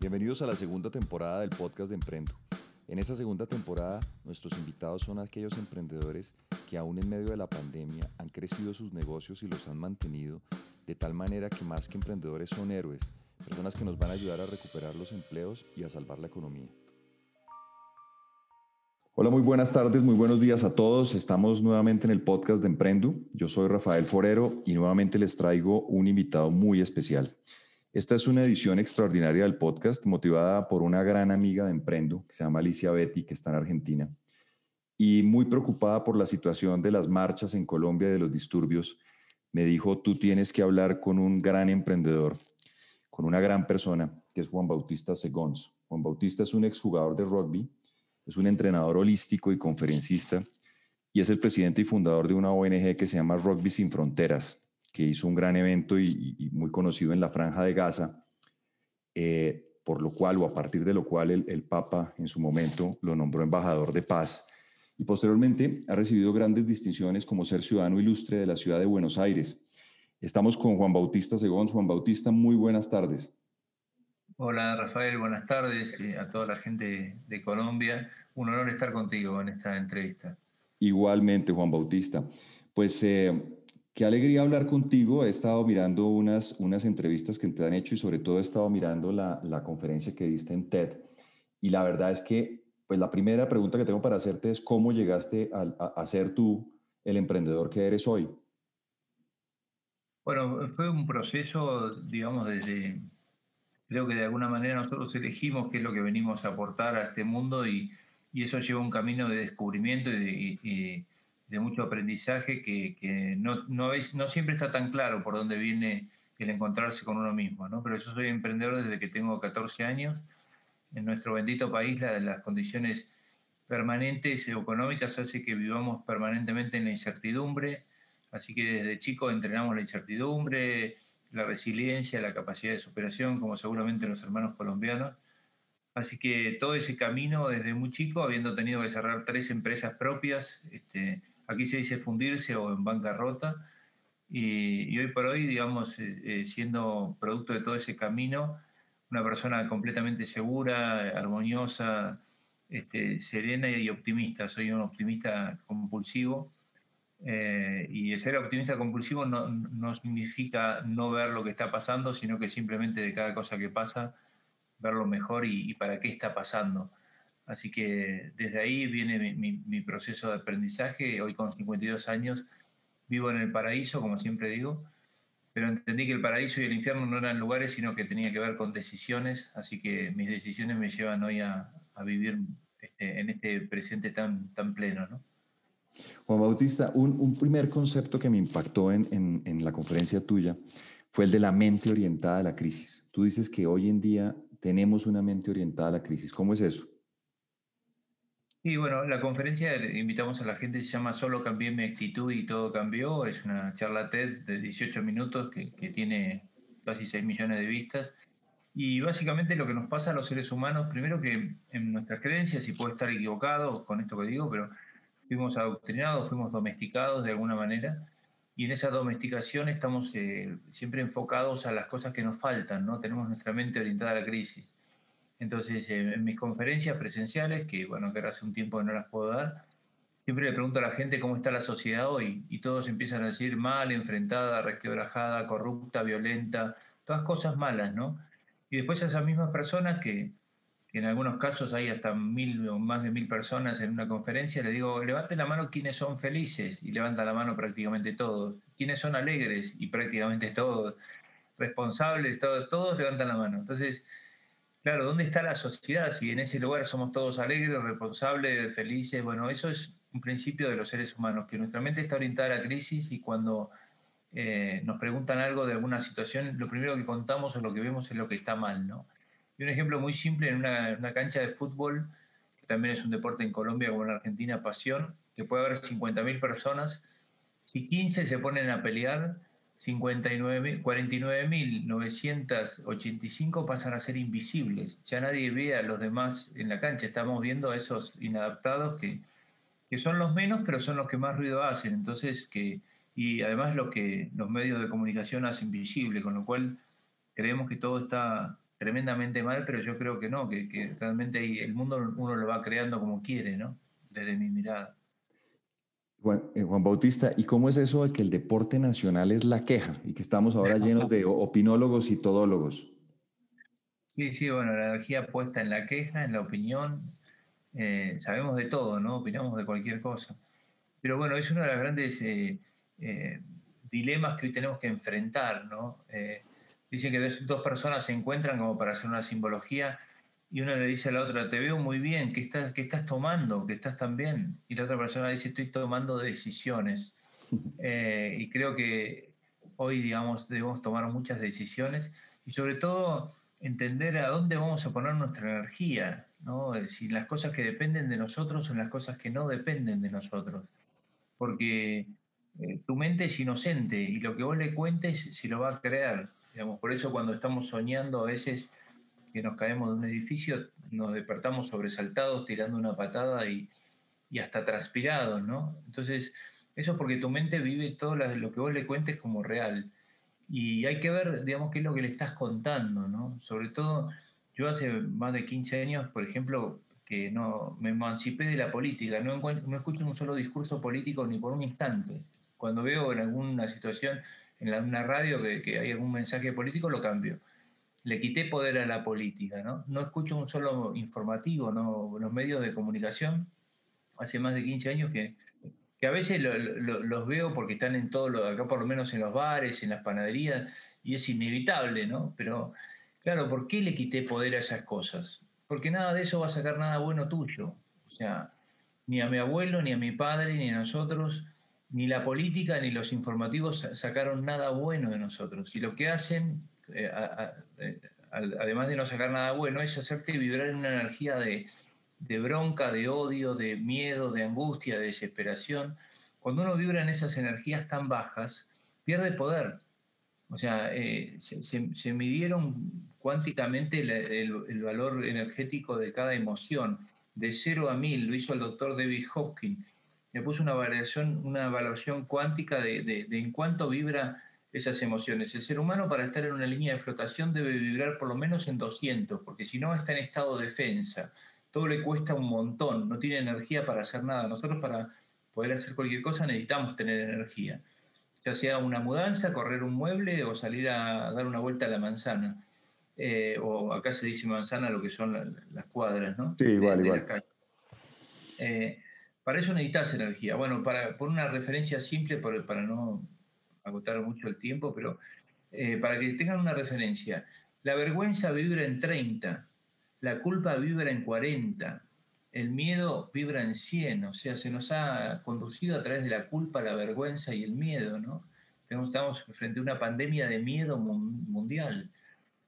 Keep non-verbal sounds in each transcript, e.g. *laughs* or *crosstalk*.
Bienvenidos a la segunda temporada del podcast de Emprendo. En esta segunda temporada, nuestros invitados son aquellos emprendedores que aún en medio de la pandemia han crecido sus negocios y los han mantenido de tal manera que más que emprendedores son héroes, personas que nos van a ayudar a recuperar los empleos y a salvar la economía. Hola, muy buenas tardes, muy buenos días a todos. Estamos nuevamente en el podcast de Emprendo. Yo soy Rafael Forero y nuevamente les traigo un invitado muy especial. Esta es una edición extraordinaria del podcast motivada por una gran amiga de Emprendo que se llama Alicia Betty, que está en Argentina, y muy preocupada por la situación de las marchas en Colombia y de los disturbios. Me dijo, tú tienes que hablar con un gran emprendedor, con una gran persona, que es Juan Bautista Segons. Juan Bautista es un exjugador de rugby, es un entrenador holístico y conferencista, y es el presidente y fundador de una ONG que se llama Rugby Sin Fronteras, que hizo un gran evento y, muy conocido en la Franja de Gaza, eh, por lo cual o a partir de lo cual el, el, Papa en su momento lo nombró embajador de paz. Y posteriormente ha recibido grandes distinciones como ser ciudadano ilustre de la ciudad de Buenos Aires. Estamos con Juan Bautista Segón. Juan Bautista, muy buenas tardes. Hola Rafael, buenas tardes a toda la gente de Colombia. Un honor estar contigo en esta entrevista. Igualmente, Juan Bautista. Pues eh, Qué alegría hablar contigo. He estado mirando unas, unas entrevistas que te han hecho y sobre todo he estado mirando la, la conferencia que diste en TED. Y la verdad es que, pues la primera pregunta que tengo para hacerte es cómo llegaste a, a, ser tú el emprendedor que eres hoy. Bueno, fue un proceso, digamos, desde, creo que de alguna manera nosotros elegimos qué es lo que venimos a aportar a este mundo y, y eso lleva un camino de descubrimiento y, y de mucho aprendizaje que, que no, no, es, no, siempre está tan claro por dónde viene el encontrarse con uno mismo, ¿no? Pero yo soy emprendedor desde que tengo 14 años. En nuestro bendito país la, las condiciones permanentes económicas hace que vivamos permanentemente en la incertidumbre, así que desde chico entrenamos la incertidumbre, la resiliencia, la capacidad de superación, como seguramente los hermanos colombianos. Así que todo ese camino desde muy chico, habiendo tenido que cerrar tres empresas propias, este, aquí se dice fundirse o en bancarrota, y, y hoy por hoy, digamos, eh, eh, siendo producto de todo ese camino, una persona completamente segura, armoniosa, este, serena y optimista. Soy un optimista compulsivo. Eh, y ser optimista compulsivo no, no, significa no ver lo que está pasando, sino que simplemente de cada cosa que pasa, verlo mejor y, y para qué está pasando. Así que desde ahí viene mi, proceso de aprendizaje. Hoy con 52 años vivo en el paraíso, como siempre digo, pero entendí que el paraíso y el infierno no eran lugares, sino que tenía que ver con decisiones. Así que mis decisiones me llevan hoy a, vivir este, en este presente tan, tan pleno. ¿no? Juan Bautista, un, primer concepto que me impactó en, en, en la conferencia tuya fue el de la mente orientada a la crisis. Tú dices que hoy en día tenemos una mente orientada a la crisis. ¿Cómo es eso? Y bueno, la conferencia invitamos a la gente, se llama Solo cambié mi actitud y todo cambió. Es una charla TED de 18 minutos que, que tiene casi 6 millones de vistas. Y básicamente lo que nos pasa a los seres humanos, primero que en nuestras creencias, y puedo estar equivocado con esto que digo, pero fuimos adoctrinados, fuimos domesticados de alguna manera, y en esa domesticación estamos eh, siempre enfocados a las cosas que nos faltan, ¿no? Tenemos nuestra mente orientada a la crisis. Entonces, en mis conferencias presenciales, que bueno, que hace un tiempo no las puedo dar, siempre le pregunto a la gente cómo está la sociedad hoy y todos empiezan a decir mal, enfrentada, resquebrajada, corrupta, violenta, todas cosas malas, ¿no? Y después a esas mismas personas que, que en algunos casos hay hasta mil o más de mil personas en una conferencia, le digo, levante la mano quienes son felices y levanta la mano prácticamente todos, quienes son alegres y prácticamente todos, responsables, todos, todos levantan la mano. Entonces, Claro, ¿dónde está la sociedad? Si en ese lugar somos todos alegres, responsables, felices, bueno, eso es un principio de los seres humanos, que nuestra mente está orientada a la crisis y cuando eh, nos preguntan algo de alguna situación, lo primero que contamos o lo que vemos es lo que está mal, ¿no? Y un ejemplo muy simple, en una, una cancha de fútbol, que también es un deporte en Colombia como en Argentina, pasión, que puede haber 50.000 personas, si 15 se ponen a pelear, 49.985 pasan a ser invisibles. Ya nadie ve a los demás en la cancha. Estamos viendo a esos inadaptados que, que son los menos, pero son los que más ruido hacen. Entonces, que, y además lo que los medios de comunicación hacen visible, con lo cual creemos que todo está tremendamente mal, pero yo creo que no, que, realmente el mundo uno lo va creando como quiere, ¿no? Desde mi mirada. Juan, eh, Juan, Bautista, ¿y cómo es eso de que el deporte nacional es la queja y que estamos ahora *laughs* llenos de opinólogos y todólogos? Sí, sí, bueno, la energía puesta en la queja, en la opinión, eh, sabemos de todo, ¿no? Opinamos de cualquier cosa. Pero bueno, es uno de los grandes eh, eh, dilemas que hoy tenemos que enfrentar, ¿no? dicen que dos personas se encuentran como para hacer una simbología y uno le dice a la otra, te veo muy bien, ¿qué estás, qué estás tomando? ¿Qué estás tan bien? Y la otra persona dice, estoy tomando decisiones. *laughs* y creo que hoy, digamos, debemos tomar muchas decisiones y sobre todo entender a dónde vamos a poner nuestra energía, ¿no? si las cosas que dependen de nosotros o las cosas que no dependen de nosotros. Porque eh, tu mente es inocente y lo que vos le cuentes si lo va a creer. Digamos, por eso cuando estamos soñando a veces que nos caemos de un edificio, nos despertamos sobresaltados, tirando una patada y, y hasta transpirados, ¿no? Entonces, eso es porque tu mente vive todo lo que vos le cuentes como real. Y hay que ver, digamos, qué es lo que le estás contando, ¿no? Sobre todo, yo hace más de 15 años, por ejemplo, que no me emancipé de la política, no, no escucho un solo discurso político ni por un instante. Cuando veo en alguna situación, en una radio, que, que hay algún mensaje político, lo cambio. Le quité poder a la política, ¿no? No escucho un solo informativo, ¿no? Los medios de comunicación, hace más de 15 años que que a veces los veo porque están en todo, lo, acá por lo menos en los bares, en las panaderías, y es inevitable, ¿no? Pero claro, ¿por qué le quité poder a esas cosas? Porque nada de eso va a sacar nada bueno tuyo. O sea, ni a mi abuelo, ni a mi padre, ni a nosotros, ni la política, ni los informativos sacaron nada bueno de nosotros. Y lo que hacen, eh, eh, además de no sacar nada bueno, es hacerte vibrar en una energía de, de bronca, de odio, de miedo, de angustia, de desesperación, cuando uno vibra en esas energías tan bajas, pierde poder. O sea, eh, se, midieron cuánticamente el, valor energético de cada emoción, de 0 a 1000, lo hizo el doctor David Hopkins. Le puso una variación, una evaluación cuántica de, de en cuánto vibra esas emociones. El ser humano para estar en una línea de flotación debe vibrar por lo menos en 200, porque si no está en estado de defensa todo le cuesta un montón, no tiene energía para hacer nada. Nosotros para poder hacer cualquier cosa necesitamos tener energía, ya sea una mudanza, correr un mueble o salir a dar una vuelta a la manzana. Eh, o acá se dice manzana lo que son las cuadras, ¿no? Sí, igual, igual. Eh, para eso necesitas energía. Bueno, para, por una referencia simple, para no agotar mucho el tiempo, pero eh, para que tengan una referencia, la vergüenza vibra en 30, la culpa vibra en 40, el miedo vibra en 100, o sea, se nos ha conducido a través de la culpa, la vergüenza y el miedo, ¿no? Estamos frente a una pandemia de miedo mundial.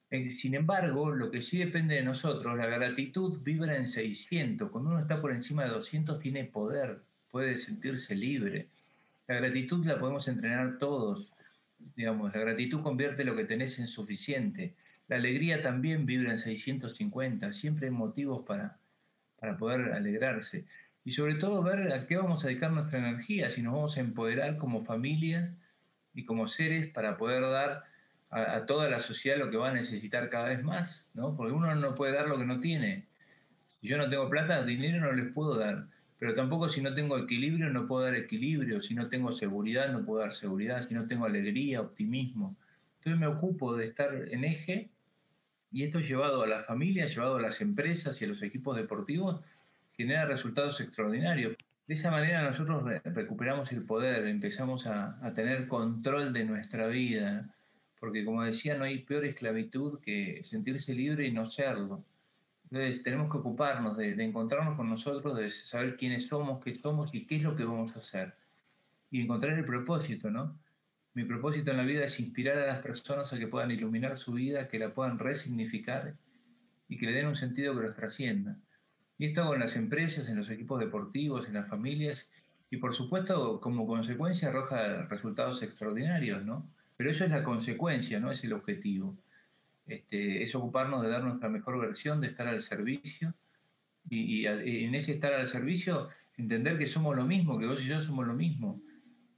Eh, sin embargo, lo que sí depende de nosotros, la gratitud vibra en 600. Cuando uno está por encima de 200 tiene poder, puede sentirse libre. La gratitud la podemos entrenar todos. Digamos, la gratitud convierte lo que tenés en suficiente. La alegría también vibra en 650, siempre hay motivos para, para poder alegrarse. Y sobre todo ver a qué vamos a dedicar nuestra energía, si nos vamos a empoderar como familias y como seres para poder dar a, toda la sociedad lo que va a necesitar cada vez más, ¿no? Porque uno no puede dar lo que no tiene. Si yo no tengo plata, dinero no les puedo dar. Pero tampoco si no tengo equilibrio no puedo dar equilibrio, si no tengo seguridad no puedo dar seguridad, si no tengo alegría, optimismo. Entonces me ocupo de estar en eje y esto llevado a las familias, llevado a las empresas y a los equipos deportivos, genera resultados extraordinarios. De esa manera nosotros recuperamos el poder, empezamos a, tener control de nuestra vida, porque como decía, no hay peor esclavitud que sentirse libre y no serlo. Entonces tenemos que ocuparnos de, de, encontrarnos con nosotros, de saber quiénes somos, qué somos y qué es lo que vamos a hacer. Y encontrar el propósito, ¿no? Mi propósito en la vida es inspirar a las personas a que puedan iluminar su vida, que la puedan resignificar y que le den un sentido que los trascienda. Y esto hago en las empresas, en los equipos deportivos, en las familias y por supuesto como consecuencia arroja resultados extraordinarios, ¿no? Pero eso es la consecuencia, no es el objetivo. Este, es ocuparnos de dar nuestra mejor versión, de estar al servicio y, en ese estar al servicio entender que somos lo mismo, que vos y yo somos lo mismo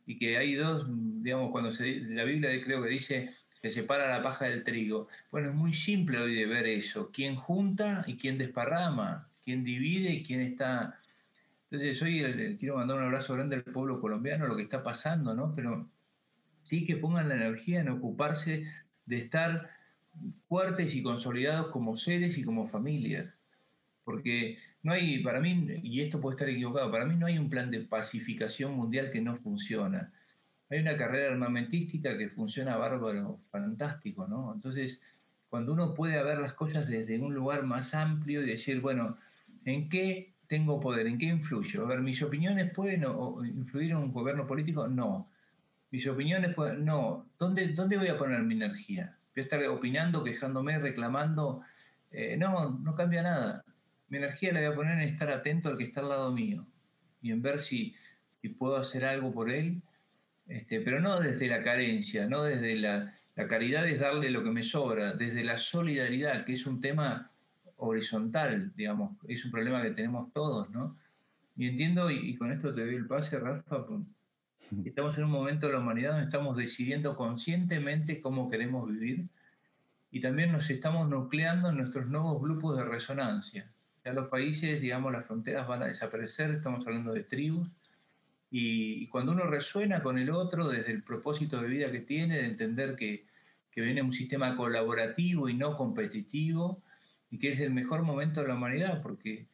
y que hay dos, digamos, cuando se, la Biblia creo que dice, se separa la paja del trigo. Bueno, es muy simple hoy de ver eso. ¿Quién junta y quién desparrama? ¿Quién divide y quién está... Entonces, hoy quiero mandar un abrazo grande al pueblo colombiano, lo que está pasando, ¿no? Pero sí que pongan la energía en ocuparse de estar fuertes y consolidados como seres y como familias. Porque no hay, para mí, y esto puede estar equivocado, para mí no hay un plan de pacificación mundial que no funciona. Hay una carrera armamentística que funciona bárbaro, fantástico, ¿no? Entonces, cuando uno puede ver las cosas desde un lugar más amplio y decir, bueno, ¿en qué tengo poder? ¿En qué influyo? A ver, ¿mis opiniones pueden influir en un gobierno político? No. ¿Mis opiniones pueden? No. ¿Dónde, dónde voy a poner mi energía? ¿Voy a estar opinando, quejándome, reclamando? Eh, no, no cambia nada. Mi energía la voy a poner en estar atento al que está al lado mío y en ver si, puedo hacer algo por él este, pero no desde la carencia, no desde la, caridad es darle lo que me sobra, desde la solidaridad, que es un tema horizontal, digamos, es un problema que tenemos todos, ¿no? Y entiendo, y, con esto te doy el pase, Rafa, estamos en un momento de la humanidad donde estamos decidiendo conscientemente cómo queremos vivir y también nos estamos nucleando en nuestros nuevos grupos de resonancia. Ya los países, digamos, las fronteras van a desaparecer, estamos hablando de tribus, y, cuando uno resuena con el otro desde el propósito de vida que tiene, de entender que, que viene un sistema colaborativo y no competitivo, y que es el mejor momento de la humanidad, porque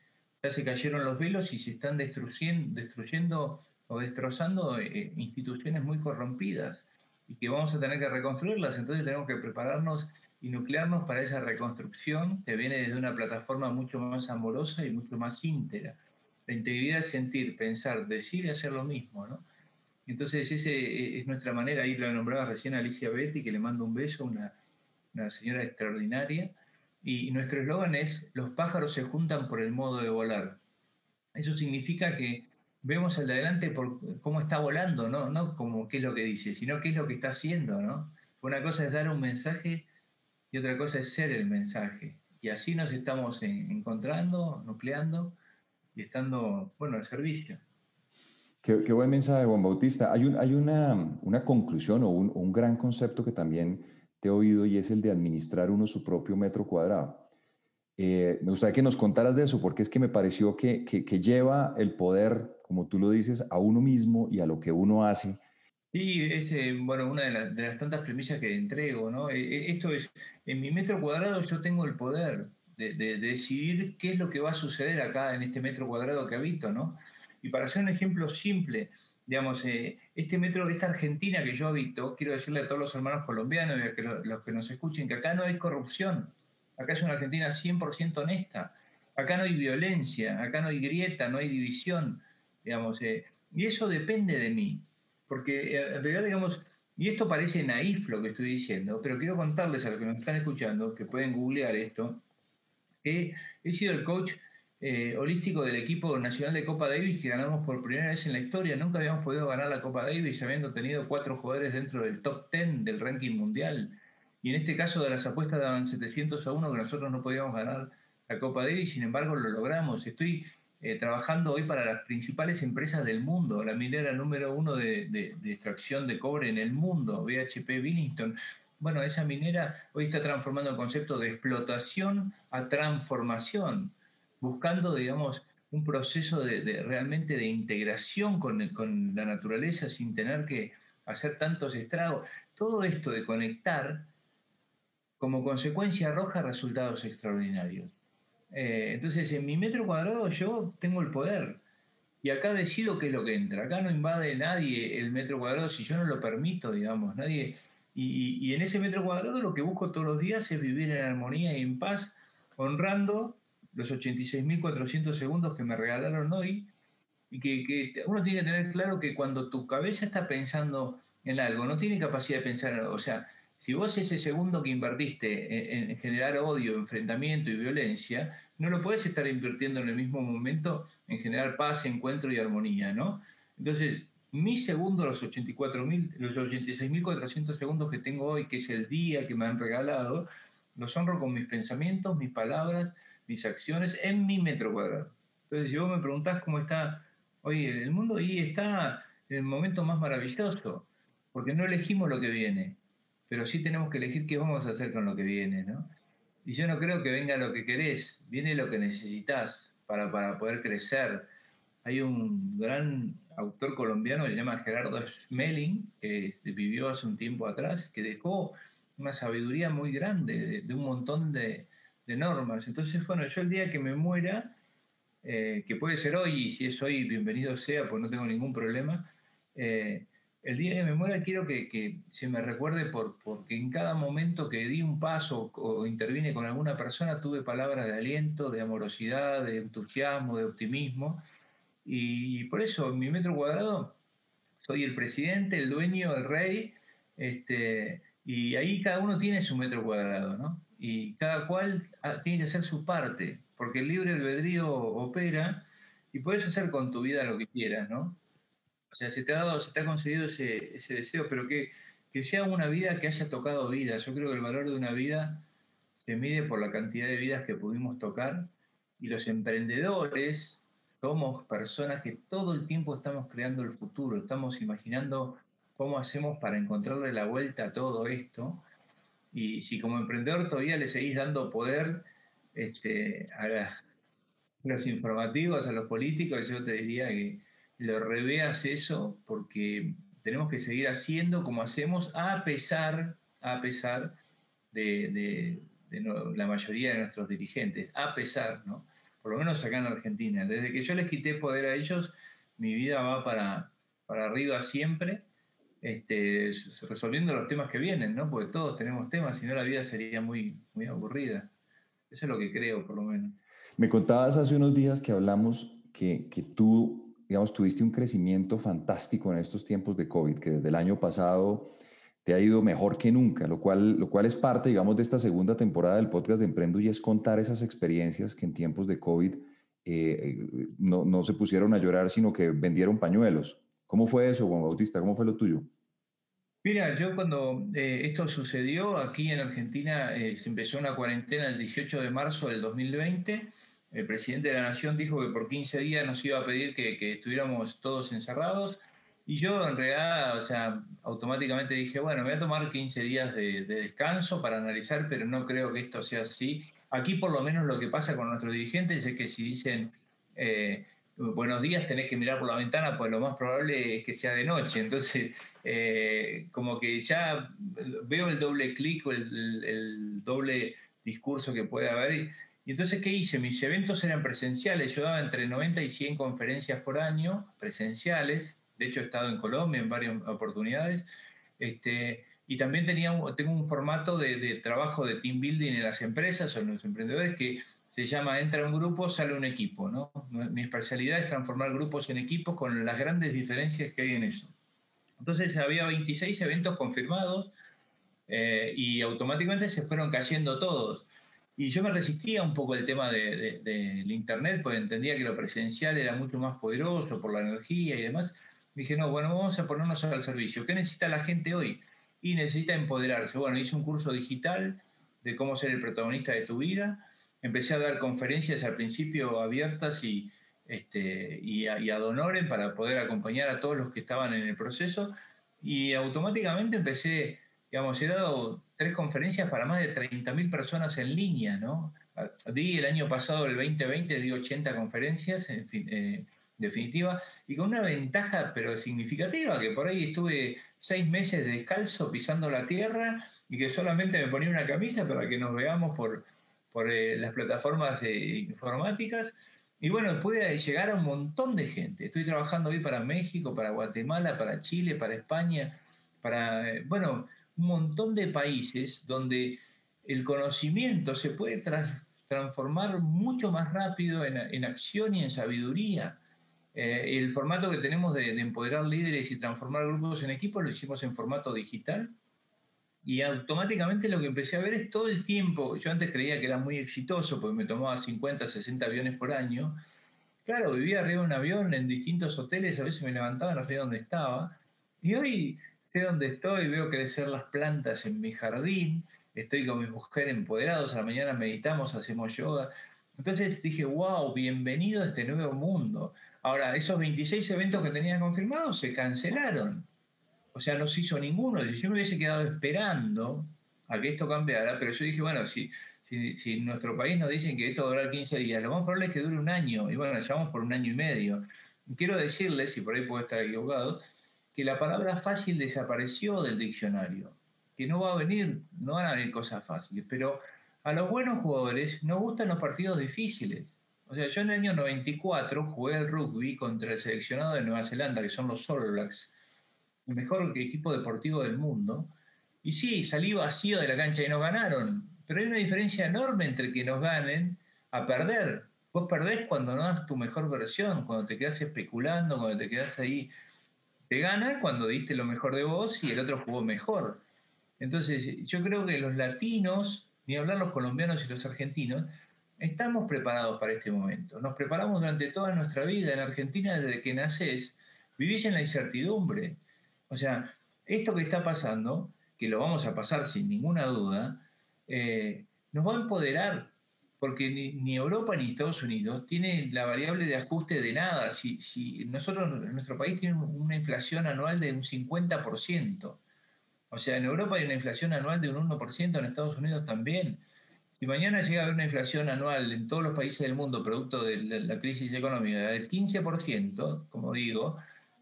ya se cayeron los velos y se están destruyendo, destruyendo o destrozando eh, instituciones muy corrompidas y que vamos a tener que reconstruirlas. Entonces tenemos que prepararnos y nuclearnos para esa reconstrucción que viene desde una plataforma mucho más amorosa y mucho más íntegra. La integridad es sentir, pensar, decir y hacer lo mismo, ¿no? Entonces, esa es nuestra manera, ahí la nombraba recién Alicia Betty, que le mando un beso, una, una señora extraordinaria, y nuestro eslogan es, los pájaros se juntan por el modo de volar. Eso significa que vemos al de adelante por cómo está volando, ¿no? no como qué es lo que dice, sino qué es lo que está haciendo, ¿no? Una cosa es dar un mensaje y otra cosa es ser el mensaje. Y así nos estamos encontrando, nucleando, y estando, bueno, al servicio. Qué, buen mensaje, Juan Bautista. Hay, un, hay una, una, conclusión o un, un, gran concepto que también te he oído y es el de administrar uno su propio metro cuadrado. Eh, me gustaría que nos contaras de eso, porque es que me pareció que, lleva el poder, como tú lo dices, a uno mismo y a lo que uno hace. Sí, es eh, bueno, una de, de, las tantas premisas que entrego, ¿no? Eh, esto es, en mi metro cuadrado yo tengo el poder, de, decidir qué es lo que va a suceder acá en este metro cuadrado que habito, ¿no? Y para hacer un ejemplo simple, digamos, eh, este metro, esta Argentina que yo habito, quiero decirle a todos los hermanos colombianos y a que los que nos escuchen que acá no hay corrupción, acá es una Argentina 100% honesta, acá no hay violencia, acá no hay grieta, no hay división, digamos, eh, y eso depende de mí, porque eh, en realidad, digamos, y esto parece naif lo que estoy diciendo, pero quiero contarles a los que nos están escuchando, que pueden googlear esto, He, sido el coach eh, holístico del equipo nacional de Copa Davis que ganamos por primera vez en la historia. Nunca habíamos podido ganar la Copa Davis habiendo tenido cuatro jugadores dentro del top 10 del ranking mundial. Y en este caso de las apuestas daban 700 a 1 que nosotros no podíamos ganar la Copa Davis, sin embargo lo logramos. Estoy eh, trabajando hoy para las principales empresas del mundo, la minera número uno de, de extracción de cobre en el mundo, BHP Billington, bueno, esa minera hoy está transformando el concepto de explotación a transformación, buscando, digamos, un proceso de, realmente de integración con, con, la naturaleza sin tener que hacer tantos estragos. Todo esto de conectar, como consecuencia arroja resultados extraordinarios. Eh, entonces, en mi metro cuadrado yo tengo el poder. Y acá decido qué es lo que entra. Acá no invade nadie el metro cuadrado si yo no lo permito, digamos. Nadie, y, en ese metro cuadrado lo que busco todos los días es vivir en armonía y en paz, honrando los 86.400 segundos que me regalaron hoy. Y que, uno tiene que tener claro que cuando tu cabeza está pensando en algo, no tiene capacidad de pensar, o sea, si vos ese segundo que invertiste en, en, generar odio, enfrentamiento y violencia, no lo puedes estar invirtiendo en el mismo momento en generar paz, encuentro y armonía, ¿no? Entonces, mi segundo, los 84.000, los 86.400 segundos que tengo hoy, que es el día que me han regalado, los honro con mis pensamientos, mis palabras, mis acciones en mi metro cuadrado. Entonces, si vos me preguntás cómo está hoy el mundo, y está en el momento más maravilloso, porque no elegimos lo que viene. Pero sí tenemos que elegir qué vamos a hacer con lo que viene, ¿no? Y yo no creo que venga lo que querés, viene lo que necesitas para, para poder crecer. Hay un gran autor colombiano que se llama Gerardo Smelling, que vivió hace un tiempo atrás, que dejó una sabiduría muy grande de, un montón de, normas. Entonces, bueno, yo el día que me muera, eh, que puede ser hoy, y si es hoy, bienvenido sea, pues no tengo ningún problema, eh, el día que me muera quiero que, se me recuerde por, porque en cada momento que di un paso o, intervine con alguna persona tuve palabras de aliento, de amorosidad, de entusiasmo, de optimismo. Y, por eso en mi metro cuadrado soy el presidente, el dueño, el rey, este, y ahí cada uno tiene su metro cuadrado, ¿no? Y cada cual tiene que hacer su parte, porque el libre albedrío opera y puedes hacer con tu vida lo que quieras, ¿no? O sea, se te ha dado, se te ha concedido ese, ese deseo, pero que, que, sea una vida que haya tocado vidas. Yo creo que el valor de una vida se mide por la cantidad de vidas que pudimos tocar y los emprendedores somos personas que todo el tiempo estamos creando el futuro, estamos imaginando cómo hacemos para encontrarle la vuelta a todo esto. Y si como emprendedor todavía le seguís dando poder este, a, los informativos, a los políticos, yo te diría que lo reveas eso porque tenemos que seguir haciendo como hacemos a pesar, a pesar de, la mayoría de nuestros dirigentes, a pesar, ¿no? Por lo menos acá en Argentina. Desde que yo les quité poder a ellos, mi vida va para, para arriba siempre, este, resolviendo los temas que vienen, ¿no? Porque todos tenemos temas, si no la vida sería muy, muy aburrida. Eso es lo que creo, por lo menos. Me contabas hace unos días que hablamos que, que tú digamos, tuviste un crecimiento fantástico en estos tiempos de COVID, que desde el año pasado te ha ido mejor que nunca, lo cual, lo cual es parte, digamos, de esta segunda temporada del podcast de Emprendo y es contar esas experiencias que en tiempos de COVID eh, no, no, se pusieron a llorar, sino que vendieron pañuelos. ¿Cómo fue eso, Juan Bautista? ¿Cómo fue lo tuyo? Mira, yo cuando eh, esto sucedió aquí en Argentina, eh, se empezó una cuarentena el 18 de marzo del 2020 el presidente de la Nación dijo que por 15 días nos iba a pedir que, estuviéramos todos encerrados. Y yo en realidad, o sea, automáticamente dije, bueno, me voy a tomar 15 días de, descanso para analizar, pero no creo que esto sea así. Aquí por lo menos lo que pasa con nuestros dirigentes es que si dicen eh, buenos días tenés que mirar por la ventana, pues lo más probable es que sea de noche. Entonces, eh, como que ya veo el doble clic o el, el doble discurso que puede haber entonces, ¿qué hice? Mis eventos eran presenciales. Yo daba entre 90 y 100 conferencias por año, presenciales. De hecho, he estado en Colombia en varias oportunidades. Este, y también tenía, tengo un formato de, trabajo de team building en las empresas o en los emprendedores que se llama entra un grupo, sale un equipo. ¿no? Mi especialidad es transformar grupos en equipos con las grandes diferencias que hay en eso. Entonces había 26 eventos confirmados eh, y automáticamente se fueron cayendo todos. Y yo me resistía un poco al tema del de, Internet, porque entendía que lo presencial era mucho más poderoso por la energía y demás. Dije, no, bueno, vamos a ponernos al servicio. ¿Qué necesita la gente hoy? Y necesita empoderarse. Bueno, hice un curso digital de cómo ser el protagonista de tu vida. Empecé a dar conferencias al principio abiertas y, este, y, a, y para poder acompañar a todos los que estaban en el proceso. Y automáticamente empecé, digamos, he dado tres conferencias para más de 30.000 personas en línea, ¿no? Di el año pasado, el 2020, di 80 conferencias, en eh, definitiva, y con una ventaja, pero significativa, que por ahí estuve seis meses descalzo pisando la tierra y que solamente me ponía una camisa para que nos veamos por, por eh, las plataformas informáticas. Y bueno, pude llegar a un montón de gente. Estoy trabajando hoy para México, para Guatemala, para Chile, para España, para, eh, bueno, un montón de países donde el conocimiento se puede transformar mucho más rápido en, acción y en sabiduría. Eh, el formato que tenemos de, empoderar líderes y transformar grupos en equipos lo hicimos en formato digital. Y automáticamente lo que empecé a ver es todo el tiempo, yo antes creía que era muy exitoso porque me tomaba 50, 60 aviones por año, claro, vivía arriba de un avión en distintos hoteles, a veces me levantaba, no sabía dónde estaba, y hoy sé dónde estoy, veo crecer las plantas en mi jardín, estoy con mi mujer empoderados, a la mañana meditamos, hacemos yoga. Entonces dije, wow, bienvenido a este nuevo mundo. Ahora, esos 26 eventos que tenía confirmados se cancelaron. o sea, no se hizo ninguno. Yo me hubiese quedado esperando a que esto cambiara, pero yo dije, bueno, si, si, en nuestro país nos dicen que esto va a durar 15 días, lo más probable es que dure un año, y bueno, llevamos por un año y medio. Quiero decirles, y por ahí puedo estar equivocado, que la palabra fácil desapareció del diccionario, que no va a venir, no van a venir cosas fáciles, pero a los buenos jugadores nos gustan los partidos difíciles. O sea, yo en el año 94 jugué al rugby contra el seleccionado de Nueva Zelanda, que son los All Blacks, el mejor equipo deportivo del mundo. Y sí, salí vacío de la cancha y nos ganaron. Pero hay una diferencia enorme entre que nos ganen a perder. Vos perdés cuando no das tu mejor versión, cuando te quedas especulando, cuando te quedas ahí. Te gana cuando diste lo mejor de vos y el otro jugó mejor. Entonces, yo creo que los latinos, ni hablar los colombianos y los argentinos, estamos preparados para este momento. Nos preparamos durante toda nuestra vida. En Argentina, desde que naces, vivís en la incertidumbre. O sea, esto que está pasando, que lo vamos a pasar sin ninguna duda, eh, nos va a empoderar, porque ni, Europa ni Estados Unidos tienen la variable de ajuste de nada. Si, si nosotros, nuestro país tiene una inflación anual de un 50%, o sea, en Europa hay una inflación anual de un 1%, en Estados Unidos también. Si mañana llega a haber una inflación anual en todos los países del mundo producto de la crisis económica del 15%, como digo,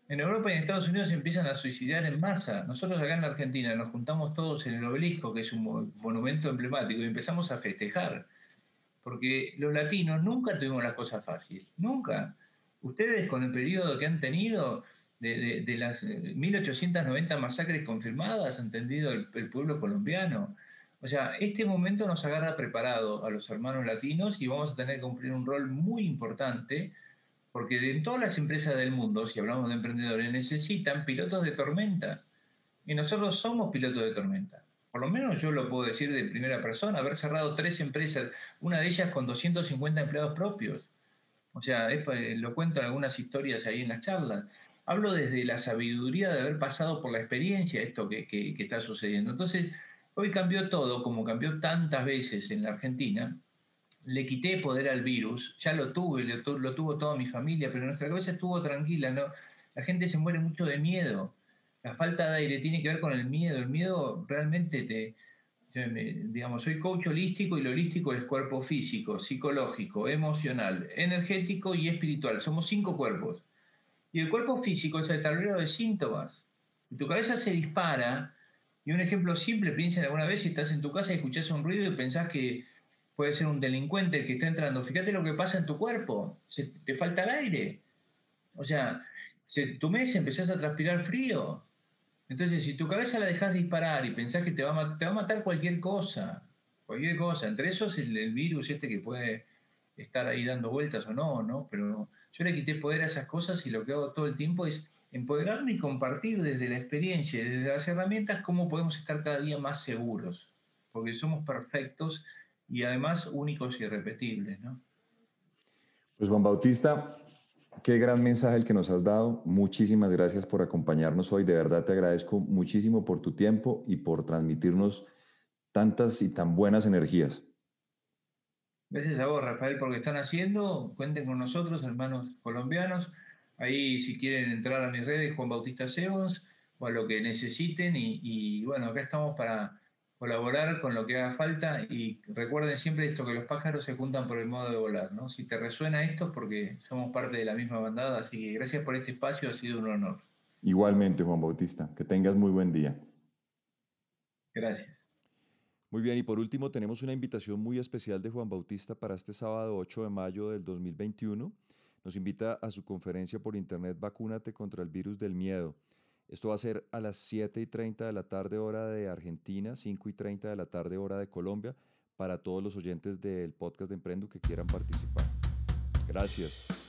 en Europa y en Estados Unidos se empiezan a suicidar en masa. Nosotros acá en Argentina nos juntamos todos en el obelisco, que es un monumento emblemático, y empezamos a festejar. Porque los latinos nunca tuvimos las cosas fáciles, nunca. Ustedes con el periodo que han tenido de, las 1890 eh, masacres confirmadas, han entendido el, el pueblo colombiano. O sea, este momento nos agarra preparado a los hermanos latinos y vamos a tener que cumplir un rol muy importante porque en todas las empresas del mundo, si hablamos de emprendedores, necesitan pilotos de tormenta. Y nosotros somos pilotos de tormenta. Por lo menos yo lo puedo decir de primera persona, haber cerrado tres empresas, una de ellas con 250 empleados propios. O sea, lo cuento en algunas historias ahí en las charlas. Hablo desde la sabiduría de haber pasado por la experiencia esto que, que está sucediendo. Entonces, hoy cambió todo, como cambió tantas veces en la Argentina, le quité poder al virus, ya lo tuve, lo, tuvo toda mi familia, pero nuestra cabeza estuvo tranquila, ¿no? La gente se muere mucho de miedo. La falta de aire tiene que ver con el miedo. El miedo realmente te, digamos, soy coach holístico y lo holístico es cuerpo físico, psicológico, emocional, energético y espiritual. Somos cinco cuerpos. Y el cuerpo físico es el tablero de síntomas. tu cabeza se dispara. Y un ejemplo simple, piensa alguna vez si estás en tu casa y escuchas un ruido y pensás que puede ser un delincuente que está entrando. Fíjate lo que pasa en tu cuerpo, te falta el aire. O sea, se, tu mes empezás a transpirar frío. Entonces, si tu cabeza la dejas disparar y pensás que te va, a, matar cualquier cosa, cualquier cosa, entre esos el, el virus este que puede estar ahí dando vueltas o no, ¿no? Pero yo le quité poder a esas cosas y lo que hago todo el tiempo es empoderarme y compartir desde la experiencia, desde las herramientas, cómo podemos estar cada día más seguros, porque somos perfectos y además únicos y irrepetibles. ¿no? Pues Juan Bautista, qué gran mensaje el que nos has dado. Muchísimas gracias por acompañarnos hoy. De verdad te agradezco muchísimo por tu tiempo y por transmitirnos tantas y tan buenas energías. Gracias a vos, Rafael, por lo que están haciendo. Cuenten con nosotros, hermanos colombianos. Ahí, si quieren entrar a mis redes, Juan Bautista Sebos, o a lo que necesiten. y bueno, acá estamos para, colaborar con lo que haga falta y recuerden siempre esto que los pájaros se juntan por el modo de volar, ¿no? Si te resuena esto es porque somos parte de la misma bandada, así que gracias por este espacio, ha sido un honor. Igualmente, Juan Bautista, que tengas muy buen día. Gracias. Muy bien, y por último tenemos una invitación muy especial de Juan Bautista para este sábado 8 de mayo del 2021. Nos invita a su conferencia por internet Vacúnate contra el virus del miedo. Esto va a ser a las 7 y 30 de la tarde hora de Argentina, 5 y 30 de la tarde hora de Colombia, para todos los oyentes del podcast de Emprendo que quieran participar. Gracias.